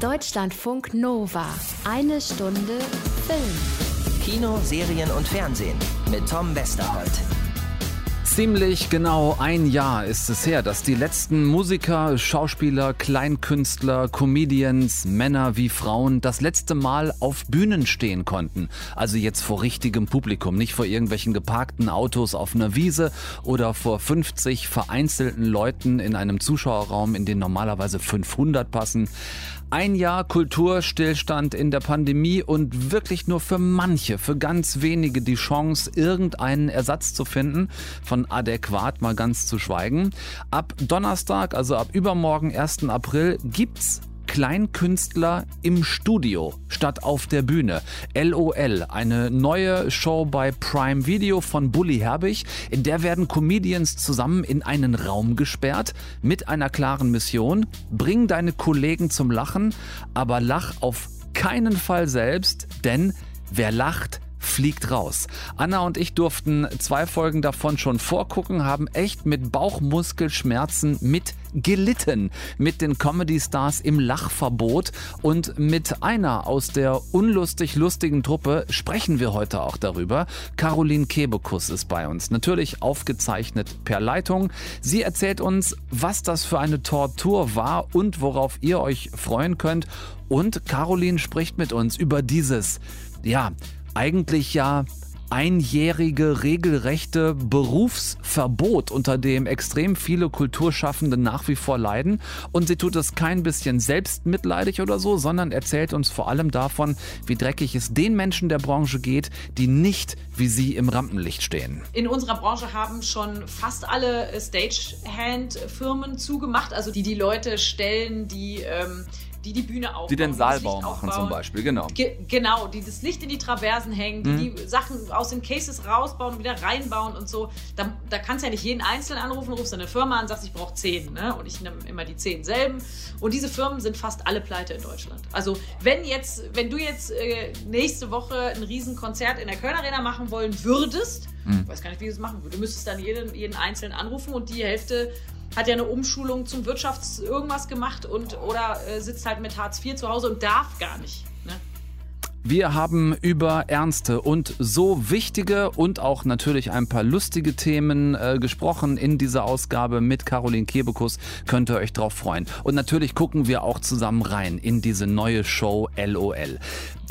Deutschlandfunk Nova. Eine Stunde Film. Kino, Serien und Fernsehen mit Tom Westerholt. Ziemlich genau ein Jahr ist es her, dass die letzten Musiker, Schauspieler, Kleinkünstler, Comedians, Männer wie Frauen das letzte Mal auf Bühnen stehen konnten. Also jetzt vor richtigem Publikum, nicht vor irgendwelchen geparkten Autos auf einer Wiese oder vor 50 vereinzelten Leuten in einem Zuschauerraum, in den normalerweise 500 passen. Ein Jahr Kulturstillstand in der Pandemie und wirklich nur für manche, für ganz wenige die Chance, irgendeinen Ersatz zu finden, von adäquat mal ganz zu schweigen. Ab Donnerstag, also ab übermorgen, 1. April, gibt's Kleinkünstler im Studio statt auf der Bühne. LOL, eine neue Show bei Prime Video von Bully Herbig. In der werden Comedians zusammen in einen Raum gesperrt mit einer klaren Mission. Bring deine Kollegen zum Lachen, aber lach auf keinen Fall selbst, denn wer lacht, fliegt raus. Anna und ich durften zwei Folgen davon schon vorgucken, haben echt mit Bauchmuskelschmerzen mit gelitten mit den Comedy-Stars im Lachverbot und mit einer aus der unlustig lustigen Truppe sprechen wir heute auch darüber. Caroline Kebekus ist bei uns, natürlich aufgezeichnet per Leitung. Sie erzählt uns, was das für eine Tortur war und worauf ihr euch freuen könnt. Und Caroline spricht mit uns über dieses, ja, eigentlich ja einjährige regelrechte Berufsverbot, unter dem extrem viele Kulturschaffende nach wie vor leiden. Und sie tut es kein bisschen selbstmitleidig oder so, sondern erzählt uns vor allem davon, wie dreckig es den Menschen der Branche geht, die nicht wie sie im Rampenlicht stehen. In unserer Branche haben schon fast alle Stagehand-Firmen zugemacht, also die die Leute stellen, die ähm, die die Bühne aufbauen. Die den Saalbau machen zum Beispiel, genau. Ge genau, die das Licht in die Traversen hängen, die mhm. die Sachen aus den Cases rausbauen und wieder reinbauen und so. Da, da kannst du ja nicht jeden Einzelnen anrufen, rufst deine Firma an, sagst, ich brauche zehn. Ne? Und ich nehme immer die zehn selben. Und diese Firmen sind fast alle pleite in Deutschland. Also wenn jetzt, wenn du jetzt äh, nächste Woche ein Riesenkonzert in der Köln Arena machen wollen würdest, mhm. ich weiß gar nicht, wie du das machen würdest, du müsstest dann jeden, jeden Einzelnen anrufen und die Hälfte hat ja eine Umschulung zum Wirtschafts irgendwas gemacht und oder äh, sitzt halt mit Hartz IV zu Hause und darf gar nicht. Ne? Wir haben über ernste und so wichtige und auch natürlich ein paar lustige Themen äh, gesprochen in dieser Ausgabe mit Caroline Kebekus. Könnt ihr euch drauf freuen. Und natürlich gucken wir auch zusammen rein in diese neue Show LOL.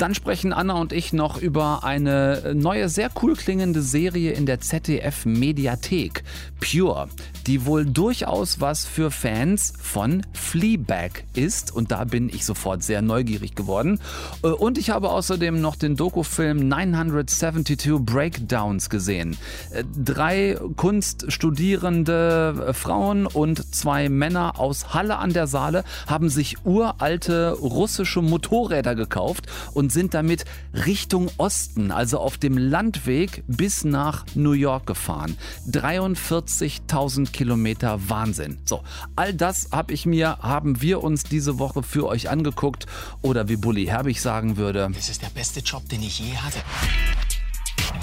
Dann sprechen Anna und ich noch über eine neue, sehr cool klingende Serie in der ZDF Mediathek, Pure, die wohl durchaus was für Fans von Fleabag ist. Und da bin ich sofort sehr neugierig geworden. Äh, und ich habe außerdem noch den Dokufilm 972 Breakdowns gesehen. Äh, drei kunststudierende Frauen und zwei Männer aus Halle an der Saale haben sich uralte russische Motorräder gekauft und sind damit Richtung Osten, also auf dem Landweg bis nach New York gefahren. 43.000 Kilometer Wahnsinn. So, all das habe ich mir, haben wir uns diese Woche für euch angeguckt oder wie Bully Herbig sagen würde. Das ist der beste Job, den ich je hatte.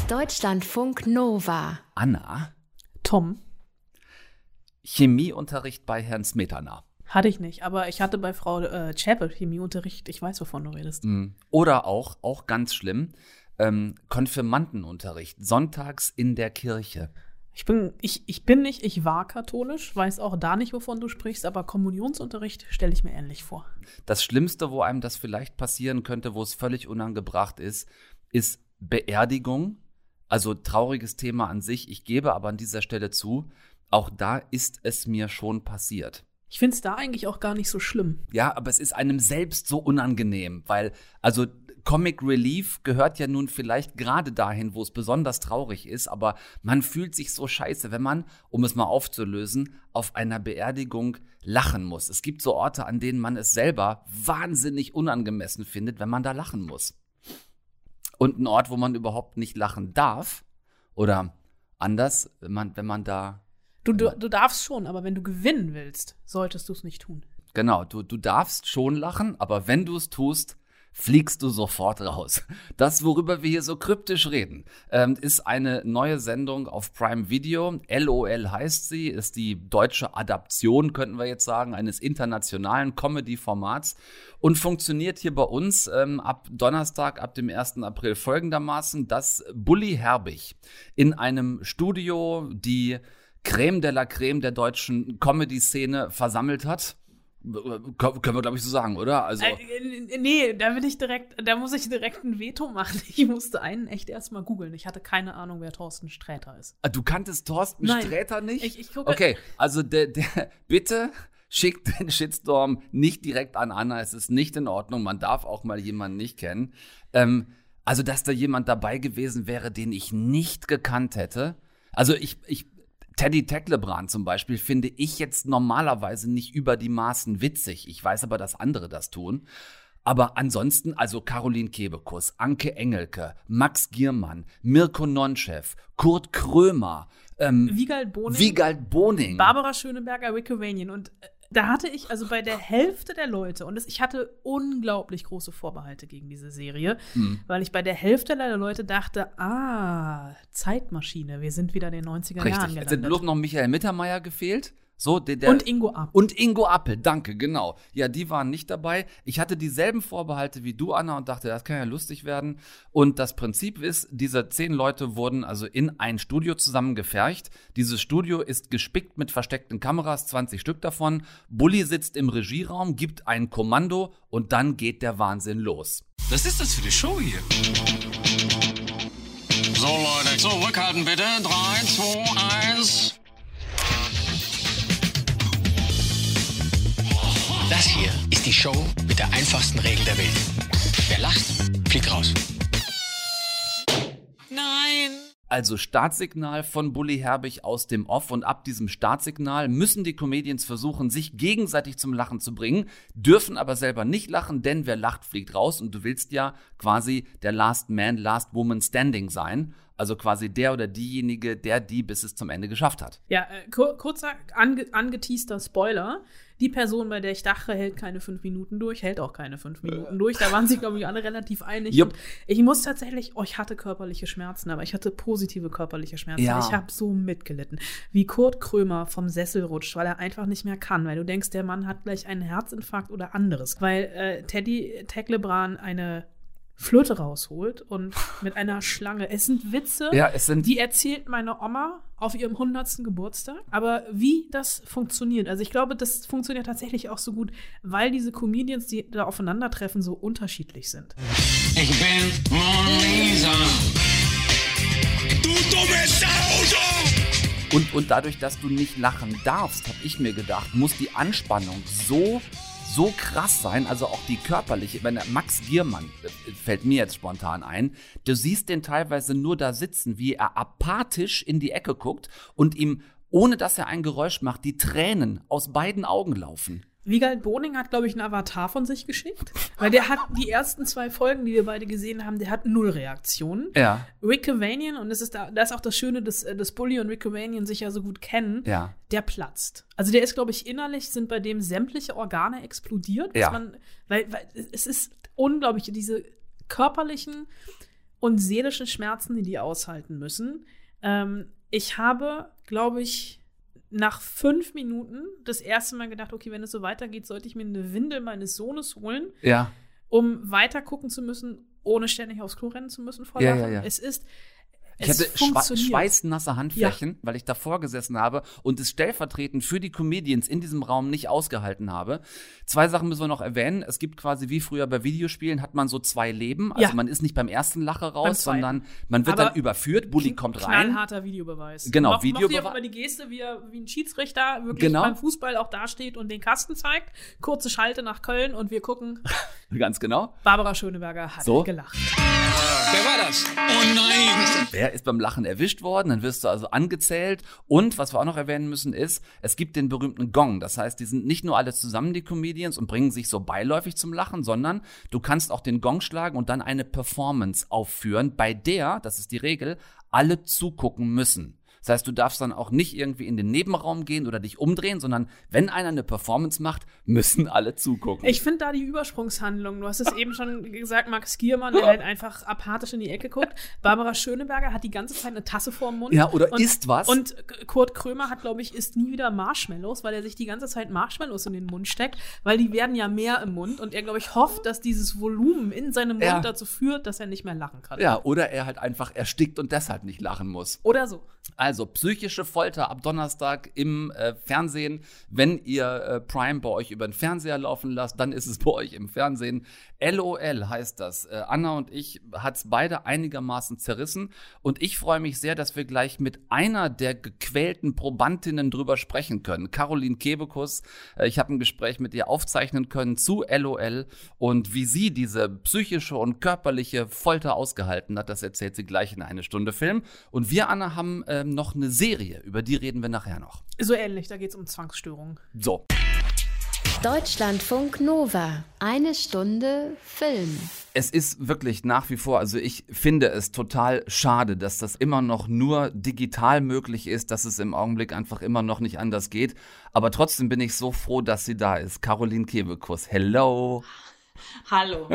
Deutschlandfunk Nova. Anna. Tom. Chemieunterricht bei Herrn Smetana. Hatte ich nicht, aber ich hatte bei Frau äh, Chapel Chemieunterricht. Ich weiß, wovon du redest. Mm. Oder auch, auch ganz schlimm, ähm, Konfirmandenunterricht. Sonntags in der Kirche. Ich bin, ich, ich bin nicht, ich war katholisch, weiß auch da nicht, wovon du sprichst, aber Kommunionsunterricht stelle ich mir ähnlich vor. Das Schlimmste, wo einem das vielleicht passieren könnte, wo es völlig unangebracht ist, ist Beerdigung. Also trauriges Thema an sich. Ich gebe aber an dieser Stelle zu, auch da ist es mir schon passiert. Ich finde es da eigentlich auch gar nicht so schlimm. Ja, aber es ist einem selbst so unangenehm, weil, also Comic Relief gehört ja nun vielleicht gerade dahin, wo es besonders traurig ist, aber man fühlt sich so scheiße, wenn man, um es mal aufzulösen, auf einer Beerdigung lachen muss. Es gibt so Orte, an denen man es selber wahnsinnig unangemessen findet, wenn man da lachen muss. Und ein Ort, wo man überhaupt nicht lachen darf, oder anders, wenn man, wenn man da Du, du, du darfst schon, aber wenn du gewinnen willst, solltest du es nicht tun. Genau, du, du darfst schon lachen, aber wenn du es tust, fliegst du sofort raus. Das, worüber wir hier so kryptisch reden, ähm, ist eine neue Sendung auf Prime Video. LOL heißt sie, ist die deutsche Adaption, könnten wir jetzt sagen, eines internationalen Comedy-Formats und funktioniert hier bei uns ähm, ab Donnerstag, ab dem 1. April folgendermaßen, dass Bully Herbig in einem Studio die Creme de la Creme der deutschen Comedy-Szene versammelt hat. Können wir, glaube ich, so sagen, oder? Also äh, nee, da will ich direkt, da muss ich direkt ein Veto machen. Ich musste einen echt erstmal googeln. Ich hatte keine Ahnung, wer Thorsten Sträter ist. Ah, du kanntest Thorsten Nein. Sträter nicht? Ich- ich gucke- okay, also der, der, bitte schickt den Shitstorm nicht direkt an Anna. Es ist nicht in Ordnung. Man darf auch mal jemanden nicht kennen. Ähm, also, dass da jemand dabei gewesen wäre, den ich nicht gekannt hätte. Also, ich, ich, Teddy Tecklebrand zum Beispiel finde ich jetzt normalerweise nicht über die Maßen witzig. Ich weiß aber, dass andere das tun. Aber ansonsten, also Caroline Kebekus, Anke Engelke, Max Giermann, Mirko Nonchev, Kurt Krömer, ähm, Wiegald Boning, Wiegald Boning. Barbara Schöneberger, Rick Ovanian. Und äh, da hatte ich, also bei der Hälfte der Leute, und das, ich hatte unglaublich große Vorbehalte gegen diese Serie, Hm. weil ich bei der Hälfte der Leute dachte, ah, Zeitmaschine, wir sind wieder in den 90er Jahren Richtig. Es sind gelandet. bloß noch Michael Mittermeier gefehlt. So, der, der, Und Ingo Ab. Und Ingo Appel, danke, genau. Ja, die waren nicht dabei. Ich hatte dieselben Vorbehalte wie du, Anna, und dachte, das kann ja lustig werden. Und das Prinzip ist, diese zehn Leute wurden also in ein Studio zusammengefercht. Dieses Studio ist gespickt mit versteckten Kameras, 20 Stück davon. Bully sitzt im Regieraum, gibt ein Kommando und dann geht der Wahnsinn los. Was ist das für eine Show hier? So, Leute, zurückhalten bitte. 3, 2, 1. Das hier ist die Show mit der einfachsten Regel der Welt. Wer lacht, fliegt raus. Also Startsignal von Bully Herbig aus dem Off und ab diesem Startsignal müssen die Comedians versuchen, sich gegenseitig zum Lachen zu bringen, dürfen aber selber nicht lachen, denn wer lacht, fliegt raus und du willst ja quasi der Last Man, Last Woman Standing sein. Also quasi der oder diejenige, der die bis es zum Ende geschafft hat. Ja, äh, kur kurzer ange angeteaster Spoiler. Die Person, bei der ich dachte, hält keine fünf Minuten durch, hält auch keine fünf Minuten durch. Da waren sich, glaube ich, alle relativ einig. Und ich muss tatsächlich, oh, ich hatte körperliche Schmerzen, aber ich hatte positive körperliche Schmerzen. Ja. Ich habe so mitgelitten. Wie Kurt Krömer vom Sessel rutscht, weil er einfach nicht mehr kann, weil du denkst, der Mann hat gleich einen Herzinfarkt oder anderes. Weil äh, Teddy Tecklebrand eine Flöte rausholt und mit einer Schlange. Es sind Witze, Ja, es sind- die erzählt meine Oma auf ihrem 100. Geburtstag. Aber wie das funktioniert, also ich glaube, das funktioniert tatsächlich auch so gut, weil diese Comedians, die da aufeinandertreffen, so unterschiedlich sind. Ich bin Mona Lisa. Du dumme Sau! Und, und dadurch, dass du nicht lachen darfst, habe ich mir gedacht, muss die Anspannung so, so krass sein, also auch die körperliche. Wenn Max Giermann, äh, fällt mir jetzt spontan ein, du siehst den teilweise nur da sitzen, wie er apathisch in die Ecke guckt und ihm, ohne dass er ein Geräusch macht, die Tränen aus beiden Augen laufen. Wiegald Boning hat, glaube ich, einen Avatar von sich geschickt. Weil der hat die ersten zwei Folgen, die wir beide gesehen haben, der hat null Reaktionen. Ja. Rick Cavanian, und das ist da, das ist auch das Schöne, dass, äh, dass Bully und Rick Cavanian sich ja so gut kennen, Ja. der platzt. Also der ist, glaube ich, innerlich sind bei dem sämtliche Organe explodiert. Ja. Man, weil, weil es ist unglaublich, diese körperlichen und seelischen Schmerzen, die die aushalten müssen. Ähm, ich habe, glaube ich, nach fünf Minuten das erste Mal gedacht, okay, wenn es so weitergeht, sollte ich mir eine Windel meines Sohnes holen, Ja. um weiter gucken zu müssen, ohne ständig aufs Klo rennen zu müssen vor Ja, ja. Es ist Ich es hatte schwa funktioniert. schweißnasse Handflächen, weil ich davor gesessen habe und es stellvertretend für die Comedians in diesem Raum nicht ausgehalten habe. Zwei Sachen müssen wir noch erwähnen. Es gibt quasi wie früher bei Videospielen hat man so zwei Leben. Also Ja. man ist nicht beim ersten Lacher raus, sondern man wird Aber dann überführt. Bully kommt rein. Knallharter Videobeweis. Genau, Moch, Videobeweis. Videobeweis. aber die Geste, wie, er, wie ein Schiedsrichter wirklich Genau. beim Fußball auch dasteht und den Kasten zeigt. Kurze Schalte nach Köln und wir gucken. Ganz genau. Barbara Schöneberger hat So. gelacht. Wer war das? Oh nein. Wer ist beim Lachen erwischt worden? Dann wirst du also angezählt. Und was wir auch noch erwähnen müssen ist, es gibt den berühmten Gong. Das heißt, die sind nicht nur alle zusammen, die Comedians, und bringen sich so beiläufig zum Lachen, sondern du kannst auch den Gong schlagen und dann eine Performance aufführen, bei der, das ist die Regel, alle zugucken müssen. Das heißt, du darfst dann auch nicht irgendwie in den Nebenraum gehen oder dich umdrehen, sondern wenn einer eine Performance macht, müssen alle zugucken. Ich finde da die Übersprungshandlung. Du hast es eben schon gesagt, Max Giermann, der halt einfach apathisch in die Ecke guckt. Barbara Schöneberger hat die ganze Zeit eine Tasse vorm Mund. Ja, oder und, isst was. Und Kurt Krömer hat, glaube ich, isst nie wieder Marshmallows, weil er sich die ganze Zeit Marshmallows in den Mund steckt, weil die werden ja mehr im Mund und er, glaube ich, hofft, dass dieses Volumen in seinem Mund Ja. dazu führt, dass er nicht mehr lachen kann. ja, oder er halt einfach erstickt und deshalb nicht lachen muss. Oder so. Also psychische Folter ab Donnerstag im äh, Fernsehen. Wenn ihr äh, Prime bei euch über den Fernseher laufen lasst, dann ist es bei euch im Fernsehen. LOL heißt das. Äh, Anna und ich hat's beide einigermaßen zerrissen und ich freue mich sehr, dass wir gleich mit einer der gequälten Probandinnen drüber sprechen können. Caroline Kebekus. Äh, ich habe ein Gespräch mit ihr aufzeichnen können zu LOL und wie sie diese psychische und körperliche Folter ausgehalten hat, das erzählt sie gleich in eine Stunde Film. Und wir, Anna, haben ähm, noch eine Serie, über die reden wir nachher noch. So ähnlich, da geht es um Zwangsstörungen. So. Deutschlandfunk Nova. Eine Stunde Film. Es ist wirklich nach wie vor, also ich finde es total schade, dass das immer noch nur digital möglich ist, dass es im Augenblick einfach immer noch nicht anders geht. Aber trotzdem bin ich so froh, dass sie da ist. Caroline Kebekus, hello. Hallo.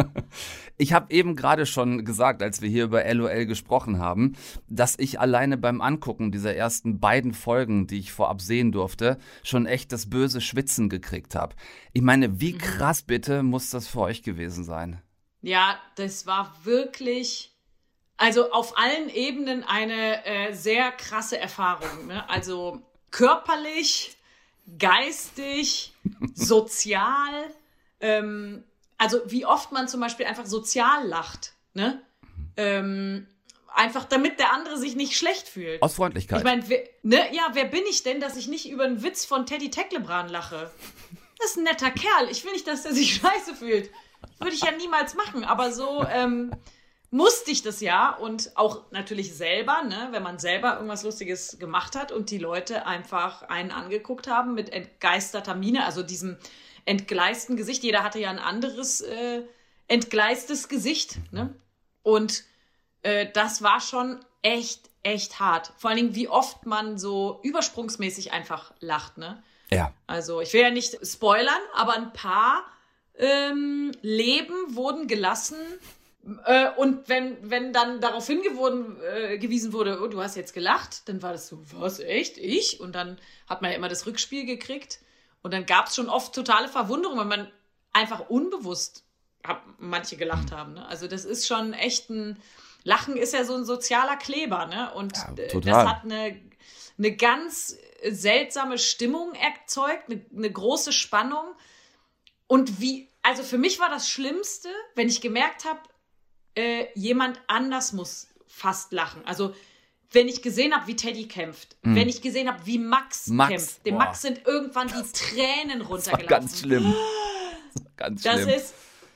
Ich habe eben gerade schon gesagt, als wir hier über LOL gesprochen haben, dass ich alleine beim Angucken dieser ersten beiden Folgen, die ich vorab sehen durfte, schon echt das böse Schwitzen gekriegt habe. Ich meine, wie krass bitte muss das für euch gewesen sein? Ja, das war wirklich, also auf allen Ebenen eine äh, sehr krasse Erfahrung. Ne? Also körperlich, geistig, sozial. Ähm, also wie oft man zum Beispiel einfach sozial lacht. Ne? Ähm, einfach damit der andere sich nicht schlecht fühlt. Aus Freundlichkeit. Ich meine, wer- ne, ja, wer bin ich denn, dass ich nicht über einen Witz von Teddy Tecklebrand lache? Das ist ein netter Kerl. Ich will nicht, dass der sich scheiße fühlt. Würde ich ja niemals machen. Aber so ähm, musste ich das ja. Und auch natürlich selber, ne, wenn man selber irgendwas Lustiges gemacht hat und die Leute einfach einen angeguckt haben mit entgeisterter Miene, also diesem entgleisten Gesicht. Jeder hatte ja ein anderes äh, entgleistes Gesicht. Ne? Und äh, das war schon echt, echt hart. Vor allen Dingen, wie oft man so übersprungsmäßig einfach lacht, ne? ja. Also, ich will ja nicht spoilern, aber ein paar ähm, Leben wurden gelassen. Äh, und wenn, wenn dann darauf hingewiesen äh, wurde, oh, du hast jetzt gelacht, dann war das so, was, echt? Ich? Und dann hat man ja immer das Rückspiel gekriegt. Und dann gab es schon oft totale Verwunderung, weil man einfach unbewusst hab, manche gelacht haben. Ne? Also das ist schon echt ein, Lachen ist ja so ein sozialer Kleber, ne? Und Ja, äh, das hat eine, eine ganz seltsame Stimmung erzeugt, eine, eine große Spannung. Und wie, also für mich war das Schlimmste, wenn ich gemerkt habe, äh, jemand anders muss fast lachen. Also wenn ich gesehen habe, wie Teddy kämpft, wenn ich gesehen habe, wie Max. Max, kämpft, dem boah. Max sind irgendwann die Tränen Das war runtergelaufen. ganz schlimm. Das war ganz Das schlimm. ist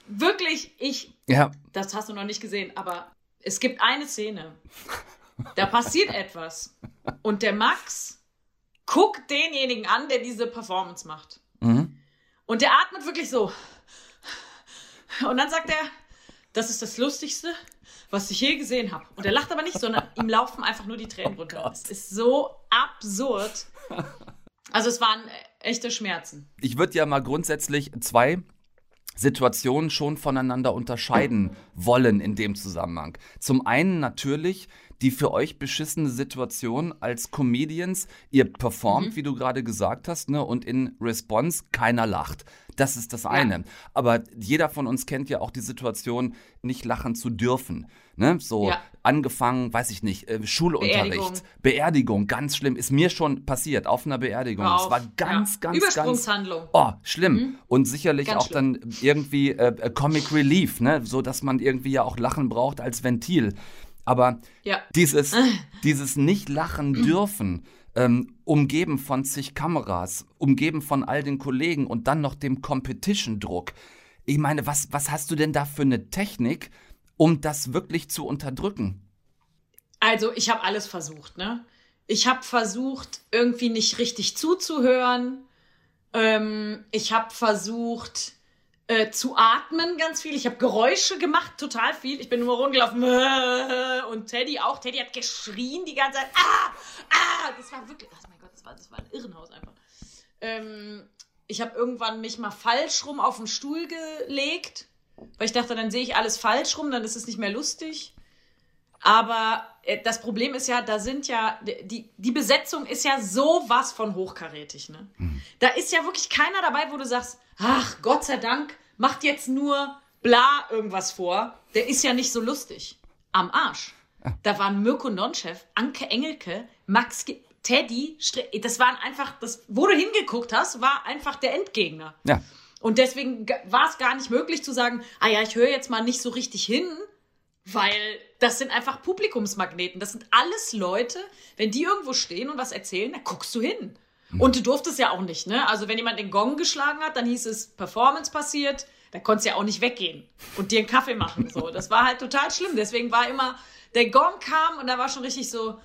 wirklich, ich, ja, das hast du noch nicht gesehen, aber es gibt eine Szene, da passiert etwas und der Max guckt denjenigen an, der diese Performance macht. Mhm. Und der atmet wirklich so. Und dann sagt er, das ist das Lustigste, was ich je gesehen habe. Und er lacht aber nicht, sondern ihm laufen einfach nur die Tränen Oh runter. Das ist so absurd. Also es waren echte Schmerzen. ich würde ja mal grundsätzlich zwei Situationen schon voneinander unterscheiden wollen in dem Zusammenhang. Zum einen natürlich die für euch beschissene Situation als Comedians. Ihr performt, wie du gerade gesagt hast, ne, und in Response keiner lacht. Das ist das eine. Aber jeder von uns kennt ja auch die Situation, nicht lachen zu dürfen. Ne? So Ja. angefangen, weiß ich nicht, äh, Schulunterricht, Beerdigung. Beerdigung. ganz schlimm. Ist mir schon passiert auf einer Beerdigung. Es war ganz, Ja. ganz, ganz Übersprungshandlung. Oh, schlimm. Und sicherlich Mhm. Ganz auch dann irgendwie äh, äh, Comic Relief, ne? So dass man irgendwie ja auch Lachen braucht als Ventil. Aber Ja. dieses, dieses Nicht-Lachen dürfen, ähm, umgeben von zig Kameras, umgeben von all den Kollegen und dann noch dem Competition-Druck. Ich meine, was, was hast du denn da für eine Technik, um das wirklich zu unterdrücken? Also, ich habe alles versucht, ne? Ich habe versucht, irgendwie nicht richtig zuzuhören. Ähm, ich habe versucht, äh, zu atmen ganz viel. Ich habe Geräusche gemacht, total viel. Ich bin nur rumgelaufen und Teddy auch. Teddy hat geschrien die ganze Zeit. Ah, ah, das war wirklich, oh mein Gott, das war, das war ein Irrenhaus einfach. Ähm, ich habe irgendwann mich mal falsch rum auf den Stuhl gelegt, weil ich dachte, dann sehe ich alles falsch rum, dann ist es nicht mehr lustig. Aber äh, das Problem ist ja, da sind ja, die, die Besetzung ist ja sowas von hochkarätig. Ne? Mhm. Da ist ja wirklich keiner dabei, wo du sagst, ach Gott sei Dank, macht jetzt nur bla irgendwas vor. Der ist ja nicht so lustig. Am Arsch. Da waren Mirko Nonchef, Anke Engelke, Max Ge Teddy, das waren einfach, das, wo du hingeguckt hast, war einfach der Endgegner. Ja. Und deswegen war es gar nicht möglich zu sagen, ah ja, ich höre jetzt mal nicht so richtig hin, weil das sind einfach Publikumsmagneten. Das sind alles Leute, wenn die irgendwo stehen und was erzählen, da guckst du hin. Mhm. Und du durftest ja auch nicht, ne? Also wenn jemand den Gong geschlagen hat, dann hieß es Performance passiert, da konntest du ja auch nicht weggehen und dir einen Kaffee machen. So, das war halt total schlimm. Deswegen war immer, der Gong kam und da war schon richtig so,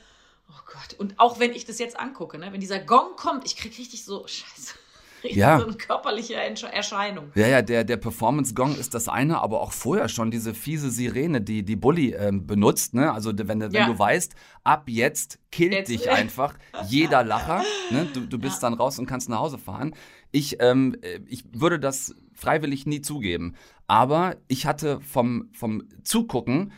Oh Gott. Und auch wenn ich das jetzt angucke, ne, wenn dieser Gong kommt, ich kriege richtig so, scheiße. Ja. so eine körperliche Erscheinung. Ja, ja, der, der Performance-Gong ist das eine, aber auch vorher schon diese fiese Sirene, die die Bully ähm, benutzt. Ne? Also wenn, wenn ja. du weißt, ab jetzt killt jetzt. dich einfach jeder Lacher. Ne? Du, du bist ja. dann raus und kannst nach Hause fahren. Ich, ähm, äh, ich würde das freiwillig nie zugeben. Aber ich hatte vom, vom Zugucken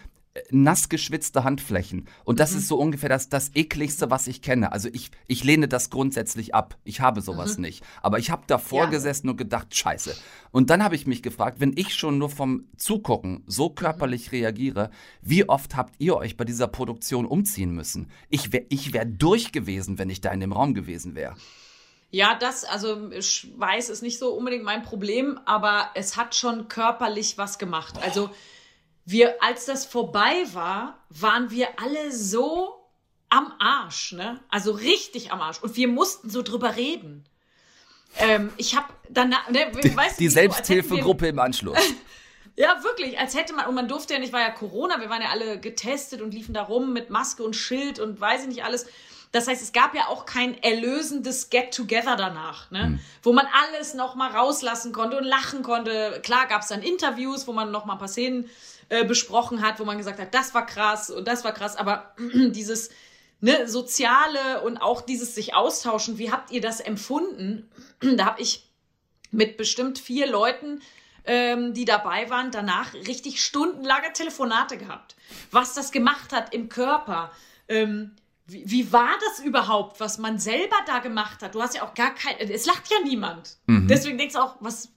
nass geschwitzte Handflächen. Und das mhm. ist so ungefähr das, das ekligste, was ich kenne. Also ich, ich lehne das grundsätzlich ab. Ich habe sowas mhm. nicht. Aber ich habe davor ja. gesessen und gedacht, scheiße. Und dann habe ich mich gefragt, wenn ich schon nur vom Zugucken so mhm. körperlich mhm. reagiere, wie oft habt ihr euch bei dieser Produktion umziehen müssen? Ich wäre ich wär durch gewesen, wenn ich da in dem Raum gewesen wäre. Ja, das, also Schweiß ist nicht so unbedingt mein Problem, aber es hat schon körperlich was gemacht. Also wir, als das vorbei war, waren wir alle so am Arsch, ne? Also richtig am Arsch. Und wir mussten so drüber reden. Ähm, ich habe dann, ne, weißt die, die Selbsthilfegruppe im Anschluss. ja, wirklich, als hätte man, und man durfte ja nicht, war ja Corona, wir waren ja alle getestet und liefen da rum mit Maske und Schild und weiß ich nicht alles. Das heißt, es gab ja auch kein erlösendes Get-Together danach, ne? Mhm. wo man alles noch mal rauslassen konnte und lachen konnte. Klar gab es dann Interviews, wo man noch mal ein paar Szenen äh, besprochen hat, wo man gesagt hat, das war krass und das war krass, aber dieses ne, soziale und auch dieses sich austauschen, wie habt ihr das empfunden? da habe ich mit bestimmt vier Leuten ähm, die dabei waren, danach richtig stundenlange Telefonate gehabt. Was das gemacht hat im Körper. Ähm, wie, wie, war das überhaupt, was man selber da gemacht hat? Du hast ja auch gar kein, es lacht ja niemand. Mhm. Deswegen denkst du auch, was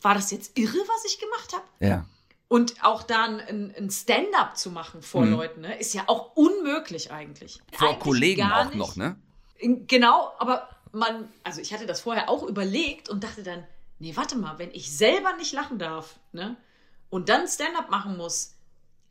war das jetzt irre, was ich gemacht habe? Ja. Und auch dann ein, ein Stand-up zu machen vor mhm. Leuten, ne, ist ja auch unmöglich eigentlich. Vor eigentlich Kollegen auch nicht. noch, ne? Genau, aber man, also ich hatte das vorher auch überlegt und dachte dann, nee, warte mal, wenn ich selber nicht lachen darf, ne, und dann Stand-up machen muss,